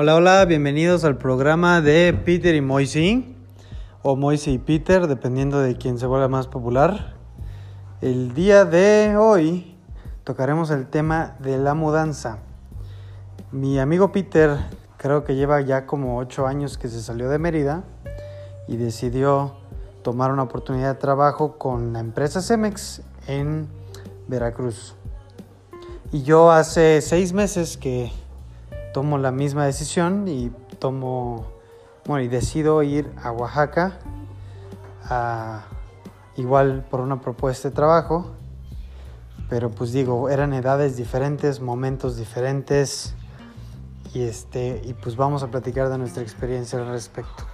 Hola, hola, bienvenidos al programa de Peter y Moisey, o Moisey y Peter, dependiendo de quién se vuelva más popular. El día de hoy tocaremos el tema de la mudanza. Mi amigo Peter creo que lleva ya como 8 años que se salió de Mérida y decidió tomar una oportunidad de trabajo con la empresa Cemex en Veracruz. Y yo hace seis meses que tomo la misma decisión y tomo, bueno, y decido ir a Oaxaca, igual por una propuesta de trabajo, pero pues digo, eran edades diferentes, momentos diferentes, y este, y pues vamos a platicar de nuestra experiencia al respecto.